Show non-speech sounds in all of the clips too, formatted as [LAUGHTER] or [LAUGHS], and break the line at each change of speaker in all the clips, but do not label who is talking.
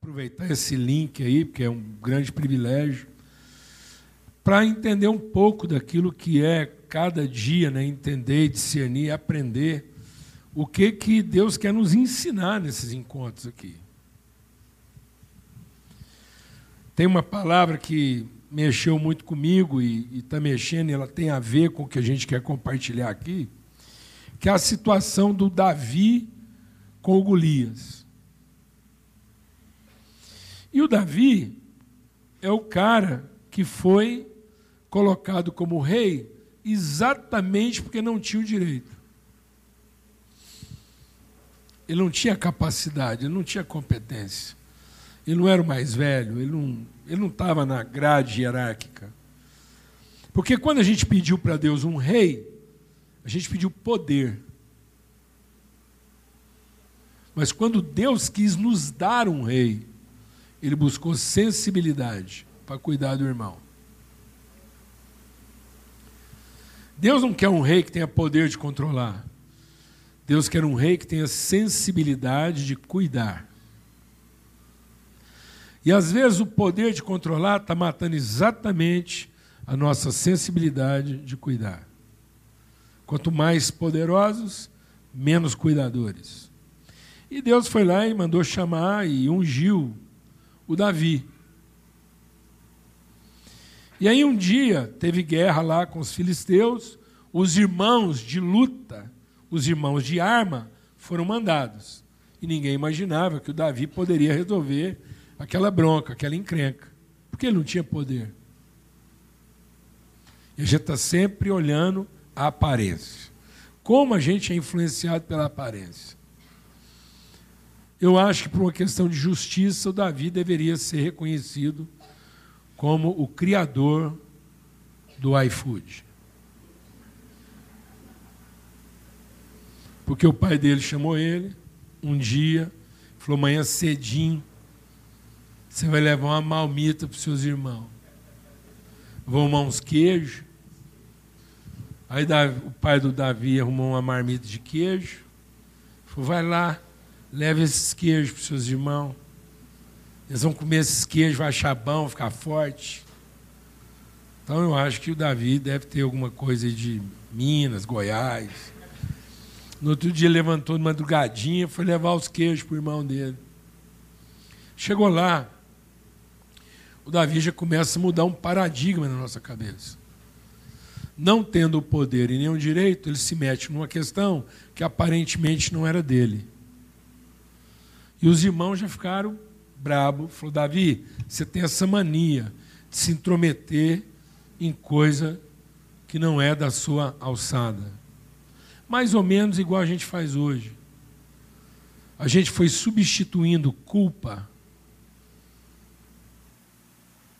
aproveitar esse link aí, porque é um grande privilégio, para entender um pouco daquilo que é cada dia, né, entender, discernir, aprender o que que Deus quer nos ensinar nesses encontros aqui. Tem uma palavra que mexeu muito comigo e está mexendo, e ela tem a ver com o que a gente quer compartilhar aqui, que é a situação do Davi com o Golias. E o Davi é o cara que foi colocado como rei exatamente porque não tinha o direito. Ele não tinha capacidade, ele não tinha competência. Ele não era o mais velho, ele não ele não estava na grade hierárquica. Porque quando a gente pediu para Deus um rei, a gente pediu poder. Mas quando Deus quis nos dar um rei, ele buscou sensibilidade para cuidar do irmão. Deus não quer um rei que tenha poder de controlar. Deus quer um rei que tenha sensibilidade de cuidar. E às vezes o poder de controlar está matando exatamente a nossa sensibilidade de cuidar. Quanto mais poderosos, menos cuidadores. E Deus foi lá e mandou chamar e ungiu o Davi. E aí um dia teve guerra lá com os filisteus, os irmãos de luta os irmãos de arma foram mandados. E ninguém imaginava que o Davi poderia resolver aquela bronca, aquela encrenca, porque ele não tinha poder. E a gente está sempre olhando a aparência. Como a gente é influenciado pela aparência. Eu acho que, por uma questão de justiça, o Davi deveria ser reconhecido como o criador do iFood. Porque o pai dele chamou ele um dia, falou: amanhã cedinho, você vai levar uma malmita para os seus irmãos. Vão arrumar uns queijos. Aí o pai do Davi arrumou uma marmita de queijo. Falou: vai lá, leve esses queijos para os seus irmãos. Eles vão comer esses queijos, vai achar bom, ficar forte. Então eu acho que o Davi deve ter alguma coisa de Minas, Goiás. No outro dia levantou de madrugadinha, foi levar os queijos para o irmão dele. Chegou lá, o Davi já começa a mudar um paradigma na nossa cabeça. Não tendo o poder e o direito, ele se mete numa questão que aparentemente não era dele. E os irmãos já ficaram brabo, falou: Davi, você tem essa mania de se intrometer em coisa que não é da sua alçada mais ou menos igual a gente faz hoje. A gente foi substituindo culpa.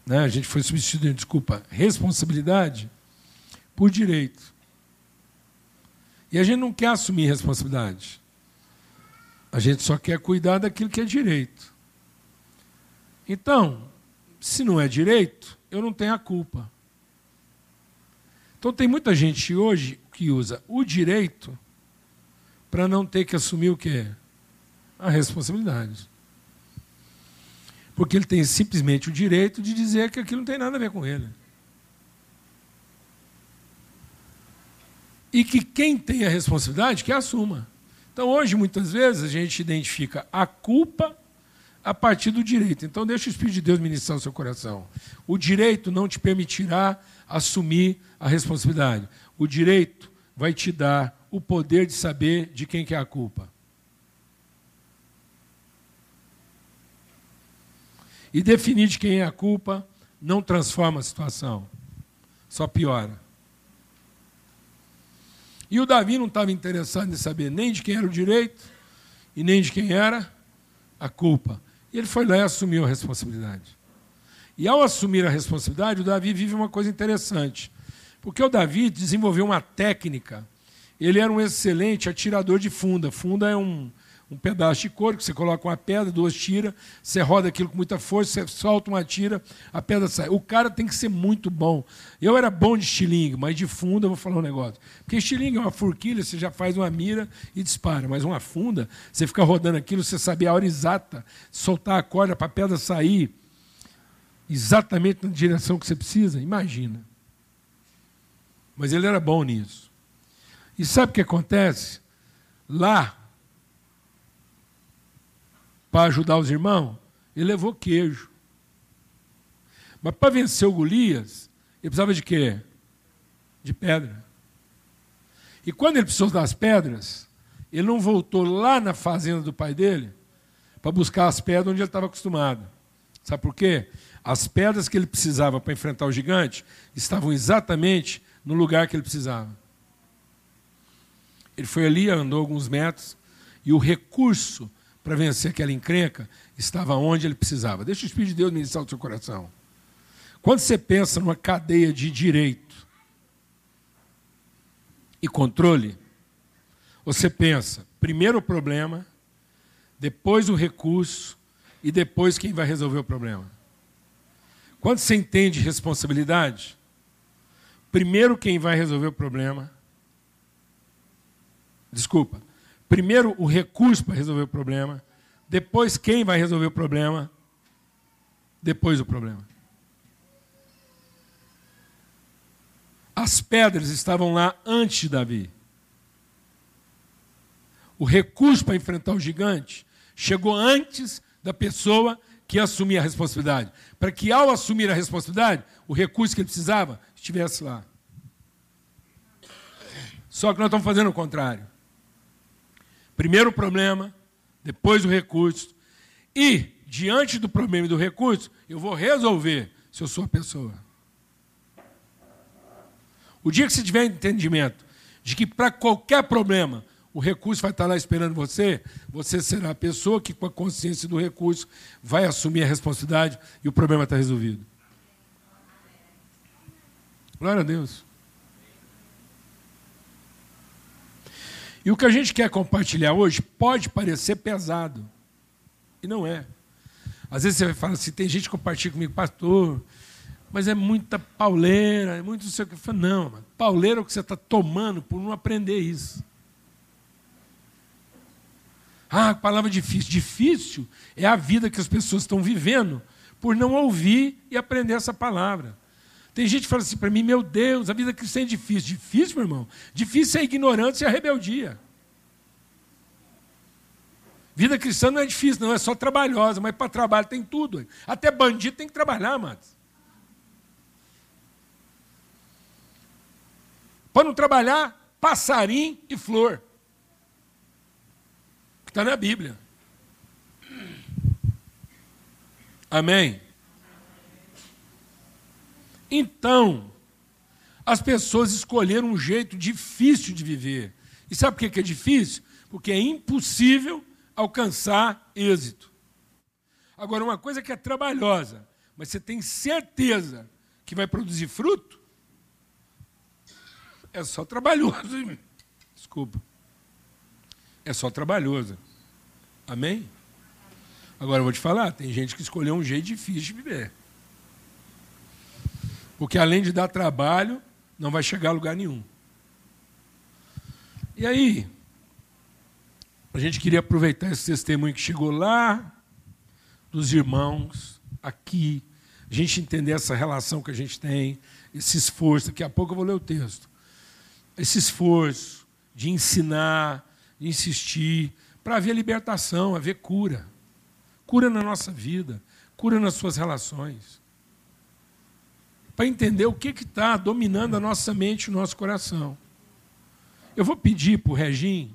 Né? A gente foi substituindo, desculpa, responsabilidade por direito. E a gente não quer assumir responsabilidade. A gente só quer cuidar daquilo que é direito. Então, se não é direito, eu não tenho a culpa. Então tem muita gente hoje que usa o direito para não ter que assumir o que A responsabilidade. Porque ele tem simplesmente o direito de dizer que aquilo não tem nada a ver com ele. E que quem tem a responsabilidade que assuma. Então hoje, muitas vezes, a gente identifica a culpa a partir do direito. Então deixa o Espírito de Deus ministrar o seu coração. O direito não te permitirá assumir a responsabilidade. O direito vai te dar o poder de saber de quem que é a culpa. E definir de quem é a culpa não transforma a situação, só piora. E o Davi não estava interessado em saber nem de quem era o direito e nem de quem era a culpa. E ele foi lá e assumiu a responsabilidade. E ao assumir a responsabilidade, o Davi vive uma coisa interessante. Porque o Davi desenvolveu uma técnica. Ele era um excelente atirador de funda. Funda é um, um pedaço de couro, que você coloca uma pedra, duas tiras, você roda aquilo com muita força, você solta uma tira, a pedra sai. O cara tem que ser muito bom. Eu era bom de estilingue, mas de funda eu vou falar um negócio. Porque estilingue é uma forquilha, você já faz uma mira e dispara. Mas uma funda, você fica rodando aquilo, você sabe a hora exata, soltar a corda para a pedra sair exatamente na direção que você precisa. Imagina. Mas ele era bom nisso. E sabe o que acontece? Lá, para ajudar os irmãos, ele levou queijo. Mas para vencer o Golias, ele precisava de quê? De pedra. E quando ele precisou das pedras, ele não voltou lá na fazenda do pai dele para buscar as pedras onde ele estava acostumado. Sabe por quê? As pedras que ele precisava para enfrentar o gigante estavam exatamente no lugar que ele precisava. Ele foi ali, andou alguns metros, e o recurso para vencer aquela encrenca estava onde ele precisava. Deixa o Espírito de Deus ministrar o seu coração. Quando você pensa numa cadeia de direito e controle, você pensa primeiro o problema, depois o recurso e depois quem vai resolver o problema. Quando você entende responsabilidade, primeiro quem vai resolver o problema. Desculpa. Primeiro o recurso para resolver o problema, depois quem vai resolver o problema, depois o problema. As pedras estavam lá antes de Davi. O recurso para enfrentar o gigante chegou antes da pessoa que assumia a responsabilidade. Para que, ao assumir a responsabilidade, o recurso que ele precisava estivesse lá. Só que nós estamos fazendo o contrário. Primeiro o problema, depois o recurso. E, diante do problema e do recurso, eu vou resolver se eu sou a pessoa. O dia que você tiver entendimento de que para qualquer problema o recurso vai estar lá esperando você, você será a pessoa que, com a consciência do recurso, vai assumir a responsabilidade e o problema está resolvido. Glória a Deus. E o que a gente quer compartilhar hoje pode parecer pesado, e não é. Às vezes você vai falar assim: tem gente que compartilha comigo, pastor, mas é muita pauleira, é muito não sei o que. Eu falo, não, mano, pauleira é o que você está tomando por não aprender isso. Ah, palavra difícil. Difícil é a vida que as pessoas estão vivendo por não ouvir e aprender essa palavra. Tem gente que fala assim para mim, meu Deus, a vida cristã é difícil. Difícil, meu irmão? Difícil é a ignorância e a rebeldia. Vida cristã não é difícil, não, é só trabalhosa, mas para trabalho tem tudo. Até bandido tem que trabalhar, amados. Para não trabalhar, passarinho e flor. Está na Bíblia. Amém? Então, as pessoas escolheram um jeito difícil de viver. E sabe por que é difícil? Porque é impossível alcançar êxito. Agora, uma coisa que é trabalhosa, mas você tem certeza que vai produzir fruto, é só trabalhoso. Desculpa é só trabalhoso. Amém? Agora eu vou te falar, tem gente que escolheu um jeito difícil de viver. Porque além de dar trabalho, não vai chegar a lugar nenhum. E aí, a gente queria aproveitar esse testemunho que chegou lá dos irmãos, aqui, a gente entender essa relação que a gente tem, esse esforço. Daqui a pouco eu vou ler o texto. Esse esforço de ensinar, insistir, para haver libertação, haver cura. Cura na nossa vida, cura nas suas relações. Para entender o que está dominando a nossa mente e o nosso coração. Eu vou pedir para o Regim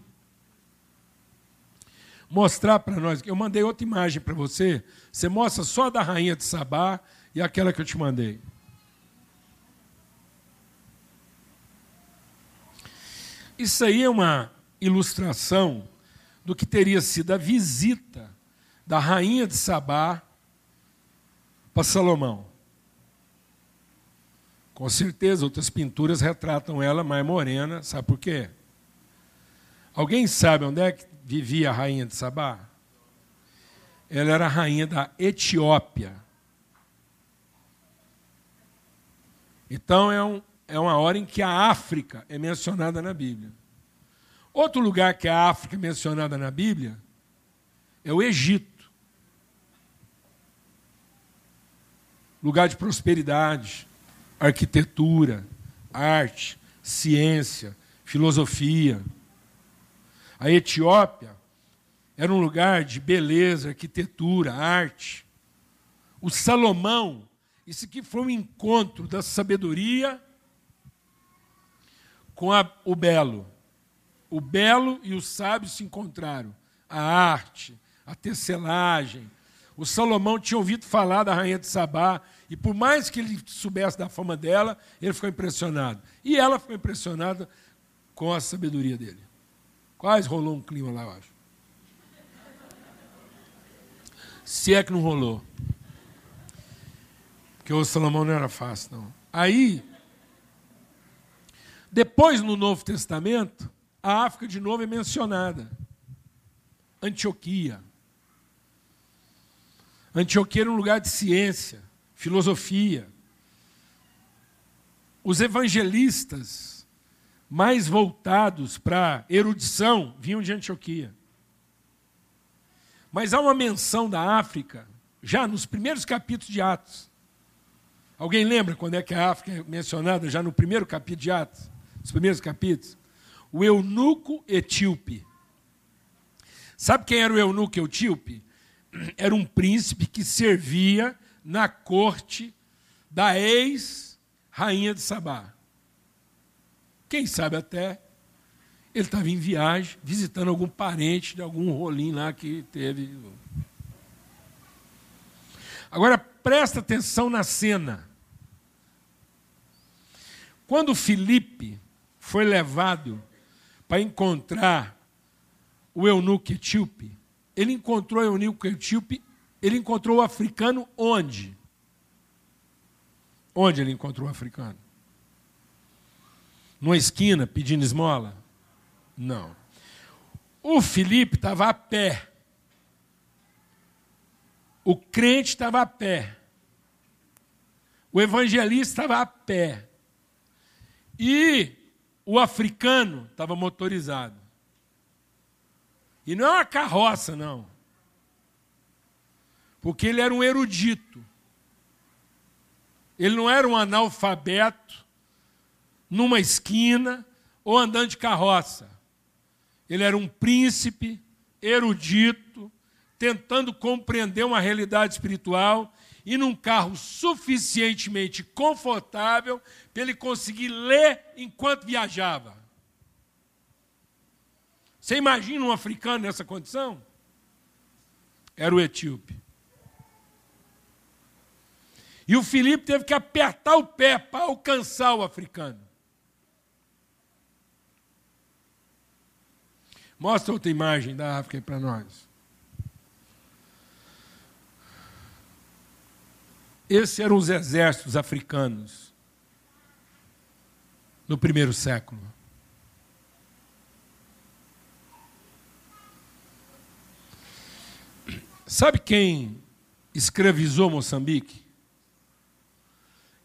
mostrar para nós. Eu mandei outra imagem para você. Você mostra só da rainha de Sabá e aquela que eu te mandei. Isso aí é uma ilustração do que teria sido a visita da rainha de Sabá para Salomão. Com certeza, outras pinturas retratam ela mais morena, sabe por quê? Alguém sabe onde é que vivia a rainha de Sabá? Ela era a rainha da Etiópia. Então é, um, é uma hora em que a África é mencionada na Bíblia. Outro lugar que a África é mencionada na Bíblia é o Egito. Lugar de prosperidade, arquitetura, arte, ciência, filosofia. A Etiópia era um lugar de beleza, arquitetura, arte. O Salomão, isso aqui foi um encontro da sabedoria com a, o belo. O belo e o sábio se encontraram. A arte, a tecelagem. O Salomão tinha ouvido falar da rainha de Sabá, e por mais que ele soubesse da fama dela, ele ficou impressionado. E ela ficou impressionada com a sabedoria dele. Quase rolou um clima lá, eu acho. Se é que não rolou. Porque o Salomão não era fácil, não. Aí, depois no Novo Testamento, a África de novo é mencionada. Antioquia. Antioquia era um lugar de ciência, filosofia. Os evangelistas mais voltados para erudição vinham de Antioquia. Mas há uma menção da África já nos primeiros capítulos de Atos. Alguém lembra quando é que a África é mencionada já no primeiro capítulo de Atos? Os primeiros capítulos? O eunuco etíope. Sabe quem era o eunuco etíope? Era um príncipe que servia na corte da ex-rainha de Sabá. Quem sabe até ele estava em viagem, visitando algum parente de algum rolinho lá que teve. Agora presta atenção na cena. Quando Felipe foi levado para encontrar o eunuco etíope, ele encontrou o eunuco etíope, ele encontrou o africano onde? Onde ele encontrou o africano? Numa esquina pedindo esmola? Não. O Felipe estava a pé. O crente estava a pé. O evangelista estava a pé. E o africano estava motorizado. E não é uma carroça, não. Porque ele era um erudito. Ele não era um analfabeto numa esquina ou andando de carroça. Ele era um príncipe erudito, tentando compreender uma realidade espiritual e num carro suficientemente confortável para ele conseguir ler enquanto viajava. Você imagina um africano nessa condição? Era o etíope. E o Filipe teve que apertar o pé para alcançar o africano. Mostra outra imagem da África aí para nós. Esses eram os exércitos africanos no primeiro século. Sabe quem escravizou Moçambique?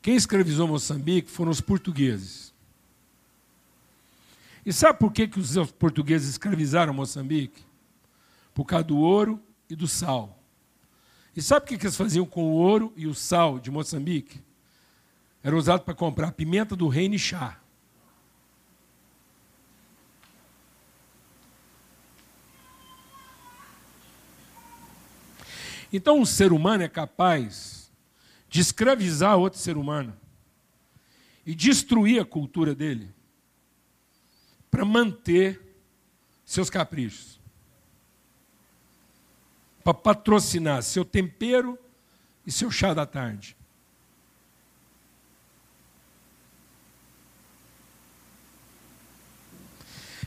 Quem escravizou Moçambique foram os portugueses. E sabe por que, que os portugueses escravizaram Moçambique? Por causa do ouro e do sal. E sabe o que eles faziam com o ouro e o sal de Moçambique? Era usado para comprar pimenta do reino e chá. Então, um ser humano é capaz de escravizar outro ser humano e destruir a cultura dele para manter seus caprichos para patrocinar seu tempero e seu chá da tarde.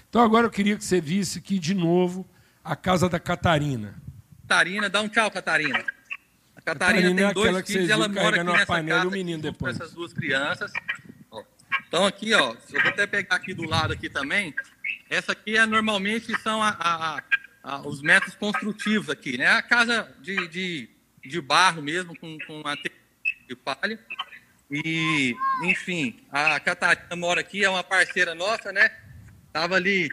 Então agora eu queria que você visse aqui de novo a casa da Catarina.
Catarina, dá um tchau, Catarina. A Catarina, Catarina tem é dois filhos, ela mora aqui nessa panela, casa, o menino depois. com essas duas crianças. Então aqui, ó, eu vou até pegar aqui do lado aqui também. essa aqui é, normalmente são a, a, a, os métodos construtivos aqui, né? A casa de, de, de barro mesmo, com, com a de palha. E, enfim, a Catarina mora aqui, é uma parceira nossa, né? Estava ali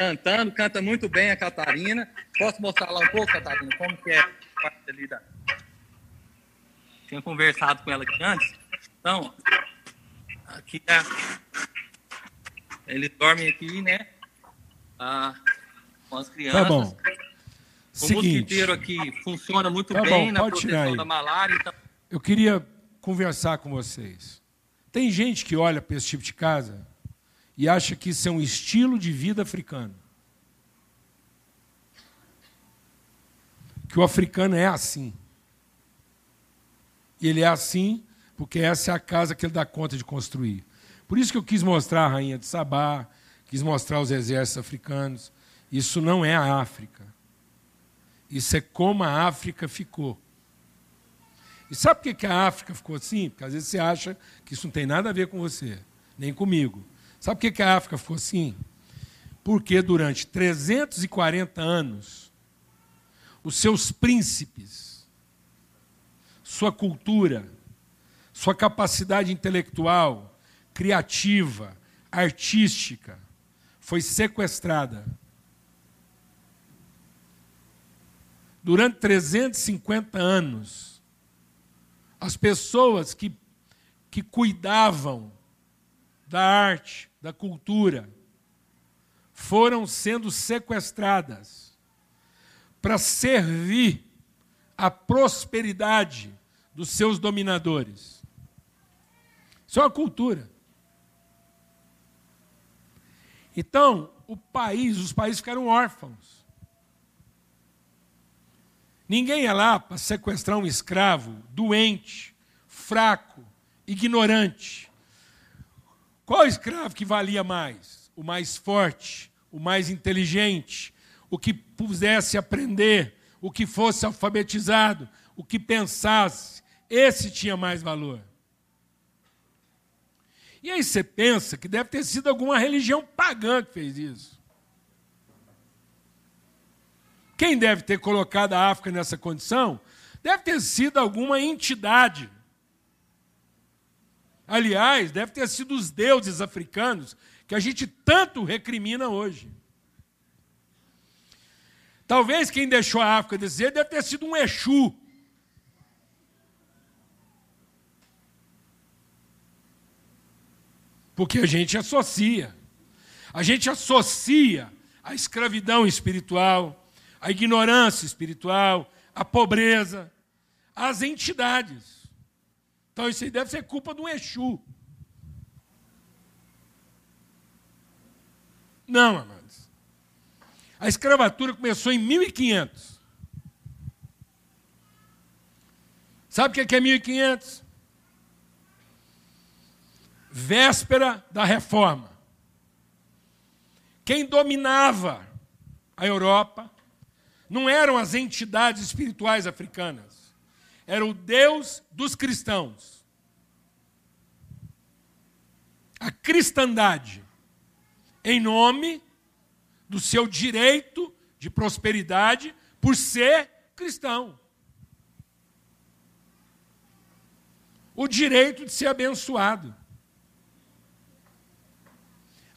cantando, canta muito bem a Catarina. Posso mostrar lá um pouco, Catarina, como que é a parte ali da... Tinha conversado com ela aqui antes. Então, aqui é... Eles dormem aqui, né? Ah, com as crianças.
Tá bom. O
Seguinte. mosquiteiro aqui funciona muito tá bem bom, na proteção da malária. Então...
Eu queria conversar com vocês. Tem gente que olha para esse tipo de casa e acha que isso é um estilo de vida africano. Que o africano é assim. E ele é assim porque essa é a casa que ele dá conta de construir. Por isso que eu quis mostrar a rainha de Sabá, quis mostrar os exércitos africanos. Isso não é a África. Isso é como a África ficou. E sabe por que a África ficou assim? Porque às vezes você acha que isso não tem nada a ver com você, nem comigo. Sabe por que a África ficou assim? Porque durante 340 anos, os seus príncipes, sua cultura, sua capacidade intelectual, criativa, artística, foi sequestrada. Durante 350 anos, as pessoas que, que cuidavam da arte, da cultura, foram sendo sequestradas para servir a prosperidade dos seus dominadores. Isso é uma cultura. Então, o país, os países ficaram órfãos. Ninguém é lá para sequestrar um escravo doente, fraco, ignorante. Qual escravo que valia mais? O mais forte, o mais inteligente, o que pudesse aprender, o que fosse alfabetizado, o que pensasse. Esse tinha mais valor. E aí você pensa que deve ter sido alguma religião pagã que fez isso. Quem deve ter colocado a África nessa condição deve ter sido alguma entidade. Aliás, deve ter sido os deuses africanos que a gente tanto recrimina hoje. Talvez quem deixou a África jeito deve ter sido um Exu. Porque a gente associa. A gente associa a escravidão espiritual, a ignorância espiritual, a pobreza, as entidades. Então isso aí deve ser culpa do Exu. Não, amados. A escravatura começou em 1500. Sabe o que é 1500? Véspera da reforma. Quem dominava a Europa não eram as entidades espirituais africanas, era o Deus dos cristãos. A cristandade, em nome do seu direito de prosperidade por ser cristão. O direito de ser abençoado.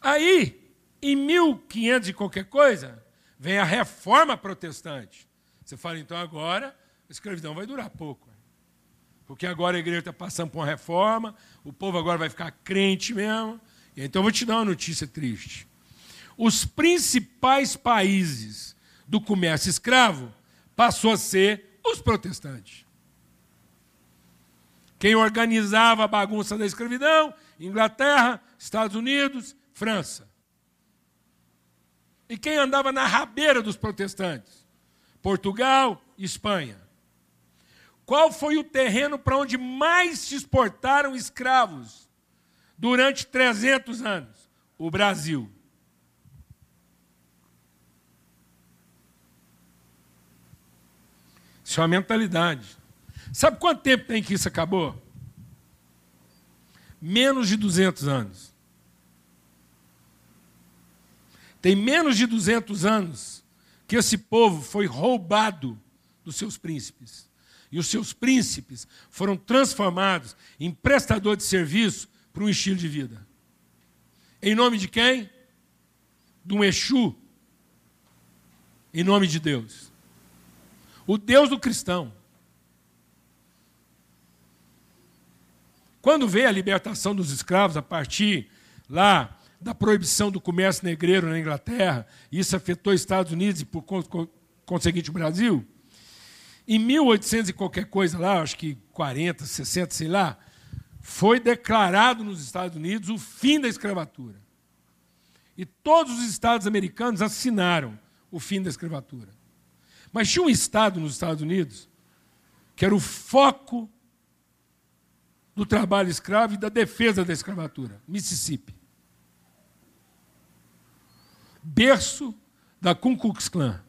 Aí, em 1500 e qualquer coisa, Vem a reforma protestante. Você fala, então agora escravidão vai durar pouco. Porque agora a igreja está passando por uma reforma, o povo agora vai ficar crente mesmo. Então eu vou te dar uma notícia triste. Os principais países do comércio escravo passou a ser os protestantes. Quem organizava a bagunça da escravidão? Inglaterra, Estados Unidos, França. E quem andava na rabeira dos protestantes? Portugal Espanha. Qual foi o terreno para onde mais se exportaram escravos durante 300 anos? O Brasil. Isso é uma mentalidade. Sabe quanto tempo tem que isso acabou? Menos de 200 anos. Tem menos de 200 anos que esse povo foi roubado dos seus príncipes. E os seus príncipes foram transformados em prestador de serviço para um estilo de vida. Em nome de quem? De um Exu. Em nome de Deus. O Deus do cristão. Quando veio a libertação dos escravos a partir lá da proibição do comércio negreiro na Inglaterra, isso afetou os Estados Unidos e, por conseguinte, o Brasil, em 1800 e qualquer coisa lá, acho que 40, 60, sei lá, foi declarado nos Estados Unidos o fim da escravatura. E todos os estados americanos assinaram o fim da escravatura. Mas tinha um estado nos Estados Unidos que era o foco do trabalho escravo e da defesa da escravatura Mississippi. Berço da Ku Klux Klan.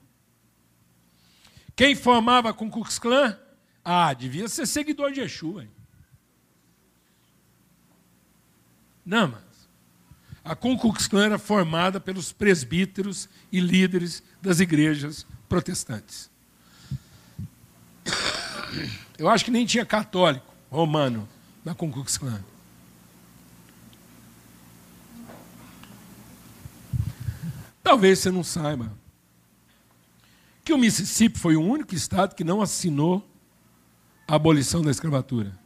Quem formava Ku Klux Klan? Ah, devia ser seguidor de Exu. Hein? Não, mas a Ku Klux Klan era formada pelos presbíteros e líderes das igrejas protestantes. Eu acho que nem tinha católico romano da Ku Klux Klan. Talvez você não saiba que o Mississippi foi o único estado que não assinou a abolição da escravatura.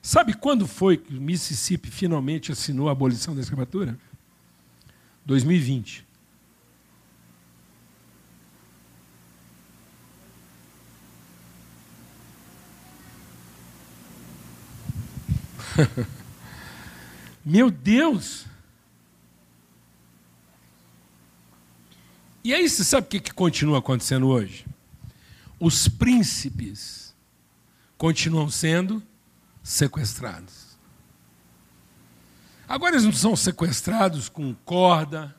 Sabe quando foi que o Mississippi finalmente assinou a abolição da escravatura? 2020. [LAUGHS] Meu Deus! E aí você sabe o que, que continua acontecendo hoje? Os príncipes continuam sendo sequestrados. Agora eles não são sequestrados com corda,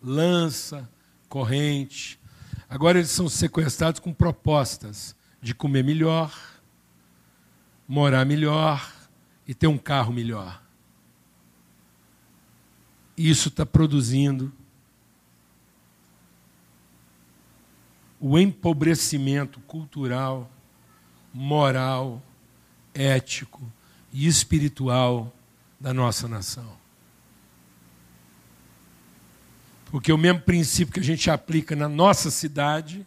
lança, corrente. Agora eles são sequestrados com propostas de comer melhor, morar melhor, e ter um carro melhor. Isso está produzindo o empobrecimento cultural, moral, ético e espiritual da nossa nação. Porque o mesmo princípio que a gente aplica na nossa cidade,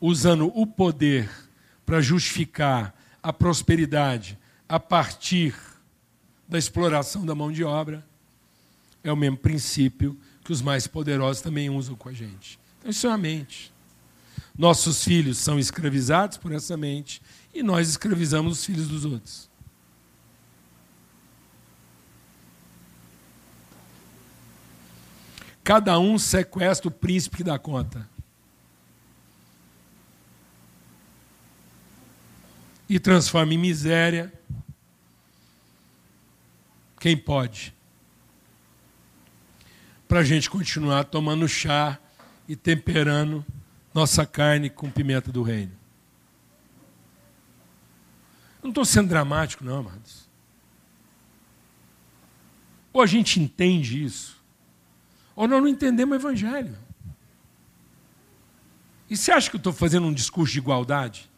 usando o poder para justificar a prosperidade a partir da exploração da mão de obra, é o mesmo princípio que os mais poderosos também usam com a gente. Então, isso é a mente. Nossos filhos são escravizados por essa mente e nós escravizamos os filhos dos outros. Cada um sequestra o príncipe que dá conta. e transforma em miséria quem pode. Para a gente continuar tomando chá e temperando nossa carne com pimenta do reino. não estou sendo dramático, não, amados. Ou a gente entende isso, ou nós não entendemos o Evangelho. E você acha que eu estou fazendo um discurso de igualdade?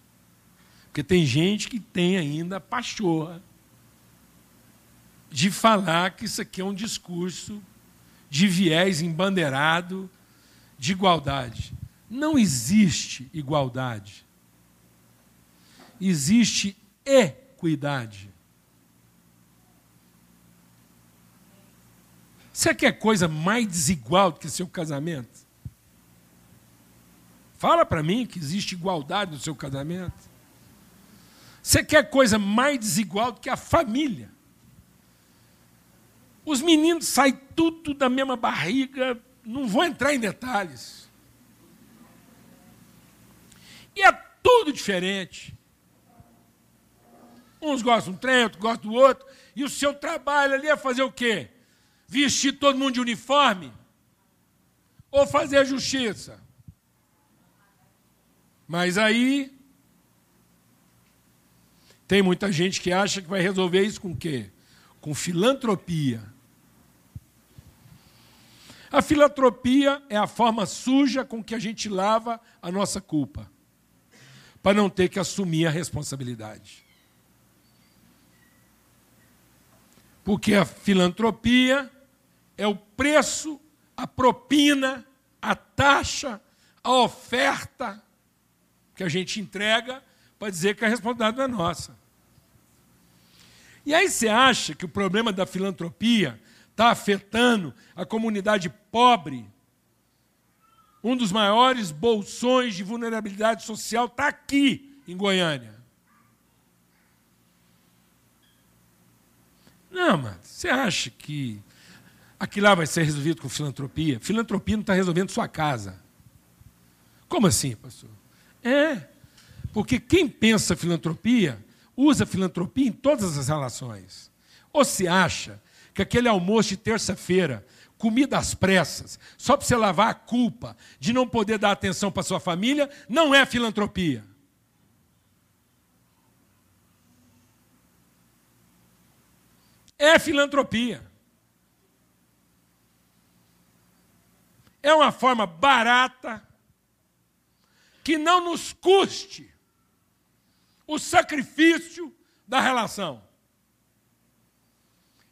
Porque tem gente que tem ainda a pachorra de falar que isso aqui é um discurso de viés embandeirado de igualdade. Não existe igualdade. Existe equidade. Você quer coisa mais desigual do que seu casamento? Fala para mim que existe igualdade no seu casamento. Você quer coisa mais desigual do que a família? Os meninos saem tudo da mesma barriga, não vou entrar em detalhes. E é tudo diferente. Uns gostam de um trem, outros gostam do outro. E o seu trabalho ali é fazer o quê? Vestir todo mundo de uniforme? Ou fazer a justiça? Mas aí tem muita gente que acha que vai resolver isso com o quê? Com filantropia. A filantropia é a forma suja com que a gente lava a nossa culpa, para não ter que assumir a responsabilidade. Porque a filantropia é o preço, a propina, a taxa, a oferta que a gente entrega para dizer que a responsabilidade não é nossa. E aí você acha que o problema da filantropia está afetando a comunidade pobre? Um dos maiores bolsões de vulnerabilidade social está aqui, em Goiânia. Não, mas você acha que aquilo lá vai ser resolvido com filantropia? Filantropia não está resolvendo sua casa. Como assim, pastor? É, porque quem pensa filantropia usa filantropia em todas as relações. Ou se acha que aquele almoço de terça-feira, comida às pressas, só para você lavar a culpa de não poder dar atenção para sua família, não é filantropia. É filantropia. É uma forma barata que não nos custe o sacrifício da relação.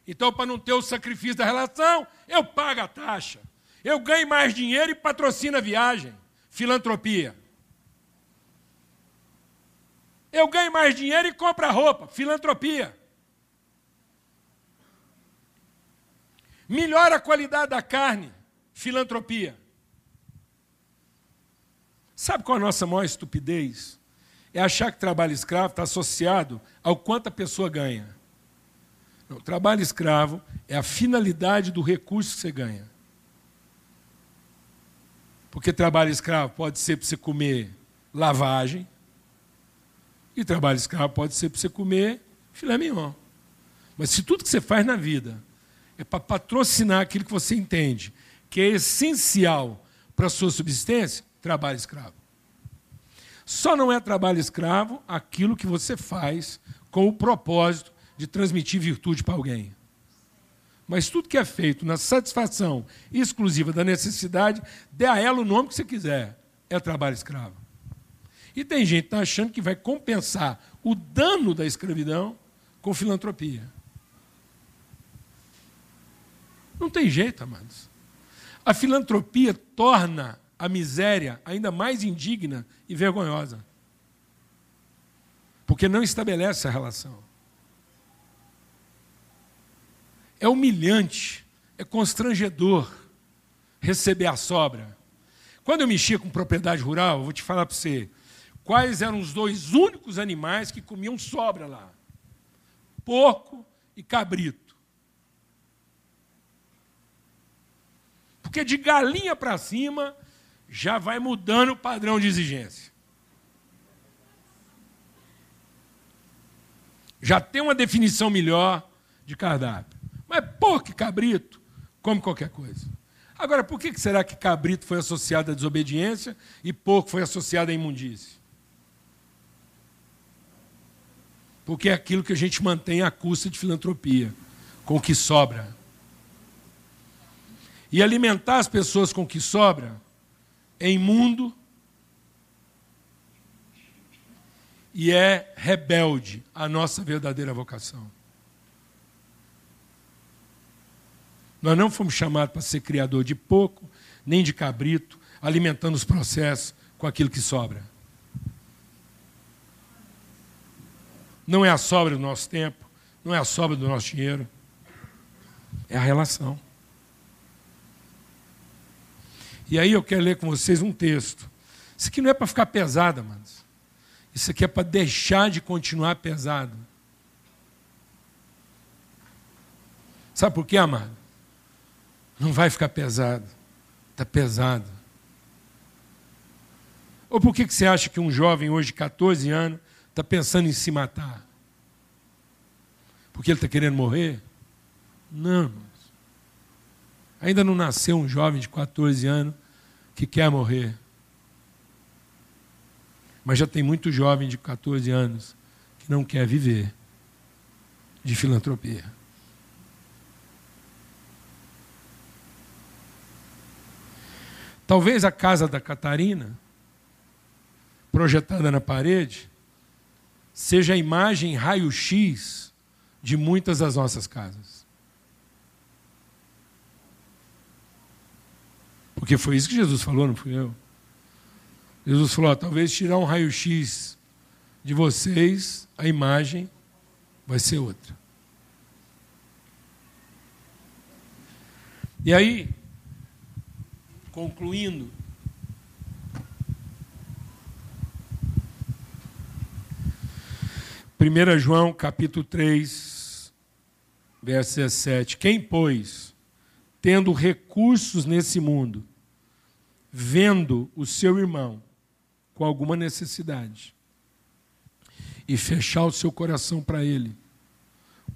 Então, para não ter o sacrifício da relação, eu pago a taxa. Eu ganho mais dinheiro e patrocino a viagem. Filantropia. Eu ganho mais dinheiro e compro a roupa. Filantropia. Melhora a qualidade da carne. Filantropia. Sabe qual é a nossa maior estupidez? é achar que trabalho escravo está associado ao quanto a pessoa ganha. Não, trabalho escravo é a finalidade do recurso que você ganha. Porque trabalho escravo pode ser para você comer lavagem, e trabalho escravo pode ser para você comer filé mignon. Mas se tudo que você faz na vida é para patrocinar aquilo que você entende que é essencial para a sua subsistência, trabalho escravo. Só não é trabalho escravo aquilo que você faz com o propósito de transmitir virtude para alguém. Mas tudo que é feito na satisfação exclusiva da necessidade, dê a ela o nome que você quiser, é trabalho escravo. E tem gente que está achando que vai compensar o dano da escravidão com filantropia. Não tem jeito, amados. A filantropia torna a miséria ainda mais indigna e vergonhosa. Porque não estabelece a relação. É humilhante, é constrangedor receber a sobra. Quando eu mexia com propriedade rural, vou te falar para você, quais eram os dois únicos animais que comiam sobra lá? Porco e cabrito. Porque de galinha para cima, já vai mudando o padrão de exigência. Já tem uma definição melhor de cardápio. Mas porco e cabrito come qualquer coisa. Agora, por que será que cabrito foi associado à desobediência e porco foi associado à imundície? Porque é aquilo que a gente mantém à custa de filantropia, com o que sobra. E alimentar as pessoas com o que sobra é imundo e é rebelde à nossa verdadeira vocação. Nós não fomos chamados para ser criador de pouco, nem de cabrito, alimentando os processos com aquilo que sobra. Não é a sobra do nosso tempo, não é a sobra do nosso dinheiro, é a relação. E aí eu quero ler com vocês um texto. Isso aqui não é para ficar pesado, amados. Isso aqui é para deixar de continuar pesado. Sabe por quê, amado? Não vai ficar pesado. Está pesado. Ou por que, que você acha que um jovem hoje de 14 anos está pensando em se matar? Porque ele está querendo morrer? Não, irmãos. Ainda não nasceu um jovem de 14 anos que quer morrer. Mas já tem muito jovem de 14 anos que não quer viver de filantropia. Talvez a casa da Catarina, projetada na parede, seja a imagem raio-x de muitas das nossas casas. Porque foi isso que Jesus falou, não fui eu. Jesus falou: ó, talvez tirar um raio-x de vocês, a imagem vai ser outra. E aí, concluindo, Primeira João capítulo 3, verso 17. Quem, pois, tendo recursos nesse mundo, vendo o seu irmão com alguma necessidade e fechar o seu coração para ele,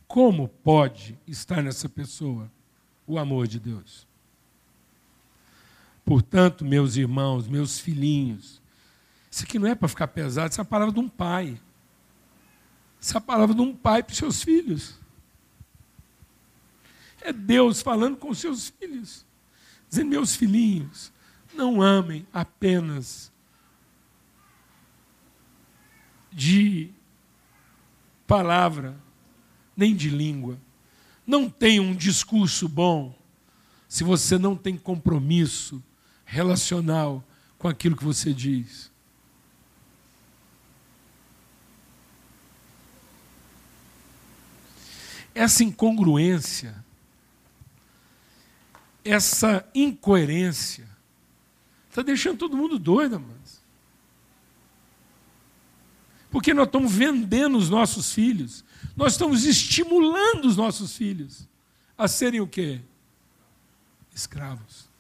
como pode estar nessa pessoa o amor de Deus? Portanto, meus irmãos, meus filhinhos, isso aqui não é para ficar pesado, isso é a palavra de um pai. Isso é a palavra de um pai para os seus filhos. É Deus falando com os seus filhos, dizendo: meus filhinhos, não amem apenas de palavra, nem de língua. Não tenha um discurso bom se você não tem compromisso relacional com aquilo que você diz. Essa incongruência, essa incoerência, está deixando todo mundo doido, mas. Porque nós estamos vendendo os nossos filhos, nós estamos estimulando os nossos filhos a serem o quê? Escravos.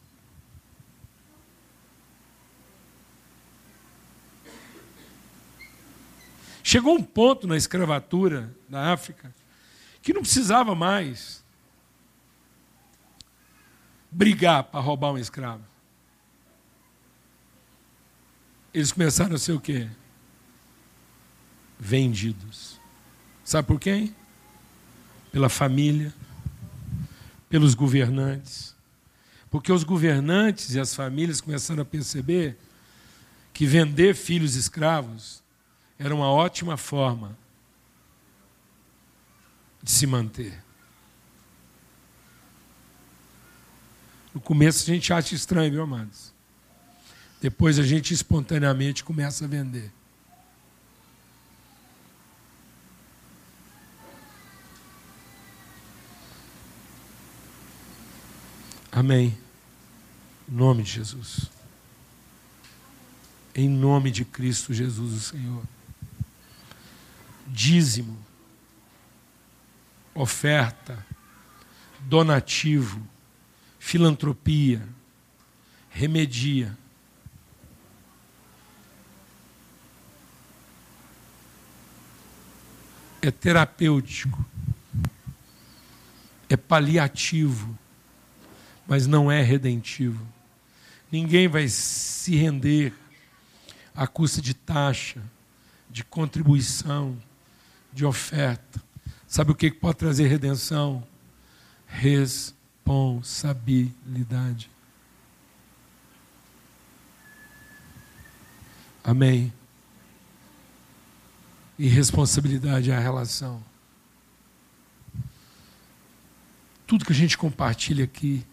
Chegou um ponto na escravatura na África que não precisava mais brigar para roubar um escravo. Eles começaram a ser o quê? Vendidos. Sabe por quem? Pela família, pelos governantes. Porque os governantes e as famílias começaram a perceber que vender filhos escravos era uma ótima forma de se manter. No começo a gente acha estranho, viu, amados? Depois a gente espontaneamente começa a vender. Amém. Em nome de Jesus. Em nome de Cristo Jesus, o Senhor dízimo, oferta, donativo, filantropia, remedia. É terapêutico, é paliativo, mas não é redentivo. Ninguém vai se render à custa de taxa, de contribuição de oferta. Sabe o que pode trazer redenção? Responsabilidade. Amém. E responsabilidade é a relação. Tudo que a gente compartilha aqui,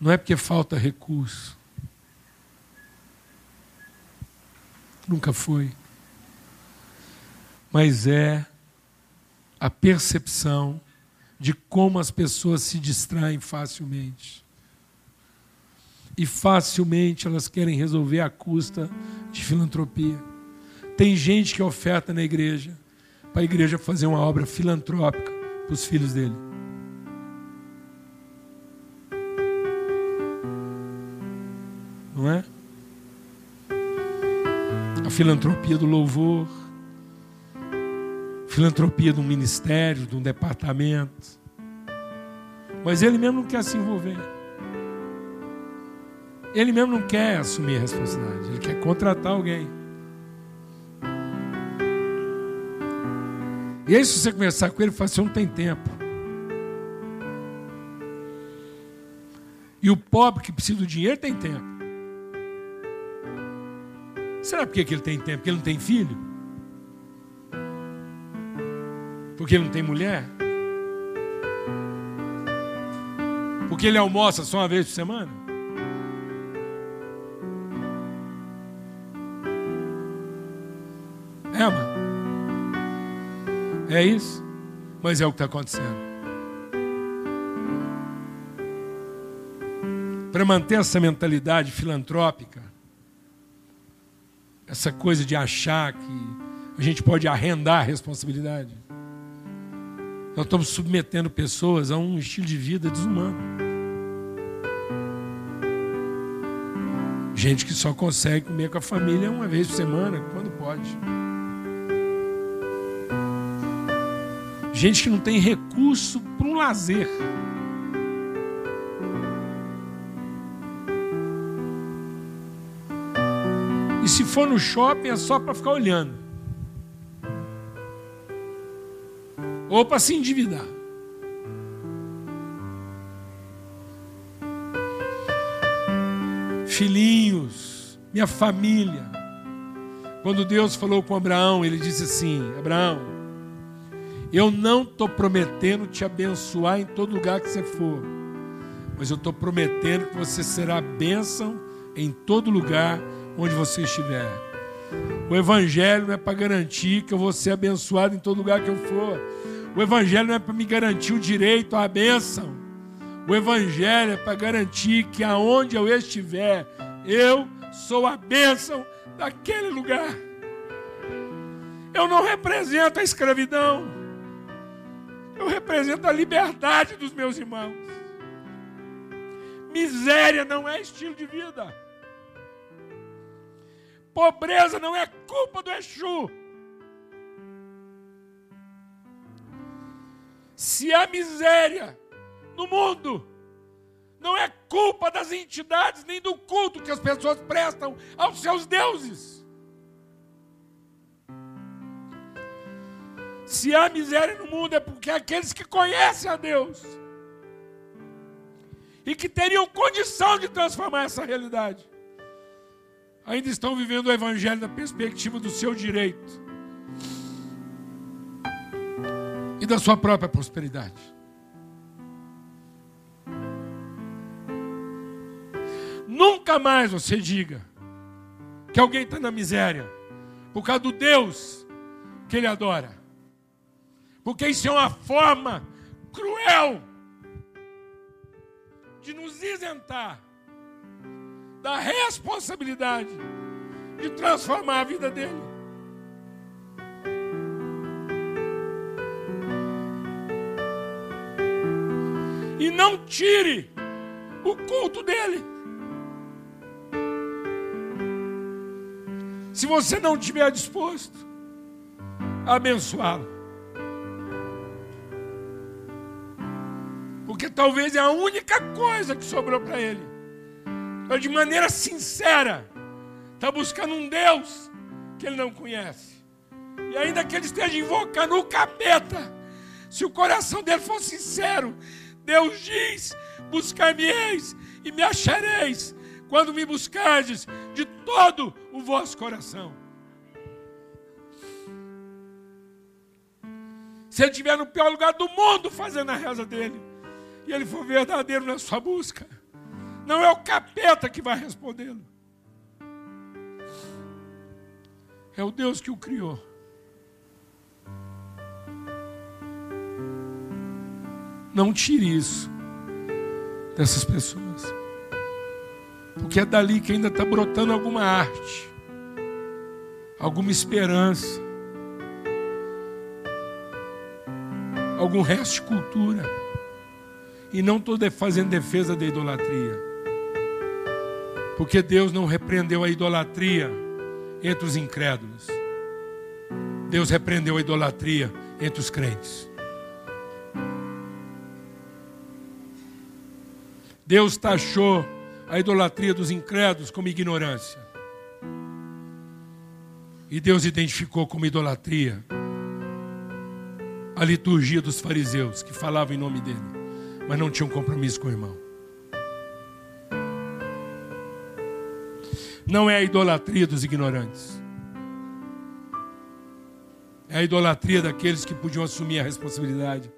não é porque falta recurso. Nunca foi mas é a percepção de como as pessoas se distraem facilmente. E facilmente elas querem resolver à custa de filantropia. Tem gente que oferta na igreja para a igreja fazer uma obra filantrópica para os filhos dele. Não é? A filantropia do louvor filantropia de um ministério, de um departamento. Mas ele mesmo não quer se envolver. Ele mesmo não quer assumir a responsabilidade, ele quer contratar alguém. E aí, se você conversar com ele, fala assim: não tem tempo. E o pobre que precisa do dinheiro tem tempo. Será por que ele tem tempo? Porque ele não tem filho? Porque ele não tem mulher? Porque ele almoça só uma vez por semana? É, mano. É isso. Mas é o que está acontecendo. para manter essa mentalidade filantrópica, essa coisa de achar que a gente pode arrendar a responsabilidade. Nós estamos submetendo pessoas a um estilo de vida desumano. Gente que só consegue comer com a família uma vez por semana, quando pode. Gente que não tem recurso para um lazer. E se for no shopping é só para ficar olhando. Ou para se endividar. Filhinhos, minha família. Quando Deus falou com Abraão, ele disse assim: Abraão, eu não estou prometendo te abençoar em todo lugar que você for, mas eu estou prometendo que você será bênção em todo lugar onde você estiver. O Evangelho não é para garantir que eu vou ser abençoado em todo lugar que eu for. O Evangelho não é para me garantir o direito à bênção. O Evangelho é para garantir que aonde eu estiver, eu sou a bênção daquele lugar. Eu não represento a escravidão. Eu represento a liberdade dos meus irmãos. Miséria não é estilo de vida. Pobreza não é culpa do Exu. Se há miséria no mundo, não é culpa das entidades nem do culto que as pessoas prestam aos seus deuses. Se há miséria no mundo, é porque aqueles que conhecem a Deus e que teriam condição de transformar essa realidade ainda estão vivendo o Evangelho da perspectiva do seu direito e da sua própria prosperidade. Nunca mais você diga que alguém está na miséria por causa do Deus que ele adora, porque isso é uma forma cruel de nos isentar da responsabilidade de transformar a vida dele. E não tire o culto dele. Se você não estiver disposto a abençoá-lo. Porque talvez é a única coisa que sobrou para ele mas de maneira sincera, está buscando um Deus que ele não conhece. E ainda que ele esteja invocando o capeta, se o coração dele for sincero, Deus diz: Buscar-me-eis e me achareis, quando me buscardes de todo o vosso coração. Se ele estiver no pior lugar do mundo fazendo a reza dele, e ele for verdadeiro na sua busca, não é o capeta que vai respondê-lo. É o Deus que o criou. Não tire isso dessas pessoas. Porque é dali que ainda está brotando alguma arte, alguma esperança, algum resto de cultura. E não estou fazendo defesa da idolatria. Porque Deus não repreendeu a idolatria entre os incrédulos. Deus repreendeu a idolatria entre os crentes. Deus taxou a idolatria dos incrédulos como ignorância. E Deus identificou como idolatria a liturgia dos fariseus, que falavam em nome dele, mas não tinham compromisso com o irmão. Não é a idolatria dos ignorantes. É a idolatria daqueles que podiam assumir a responsabilidade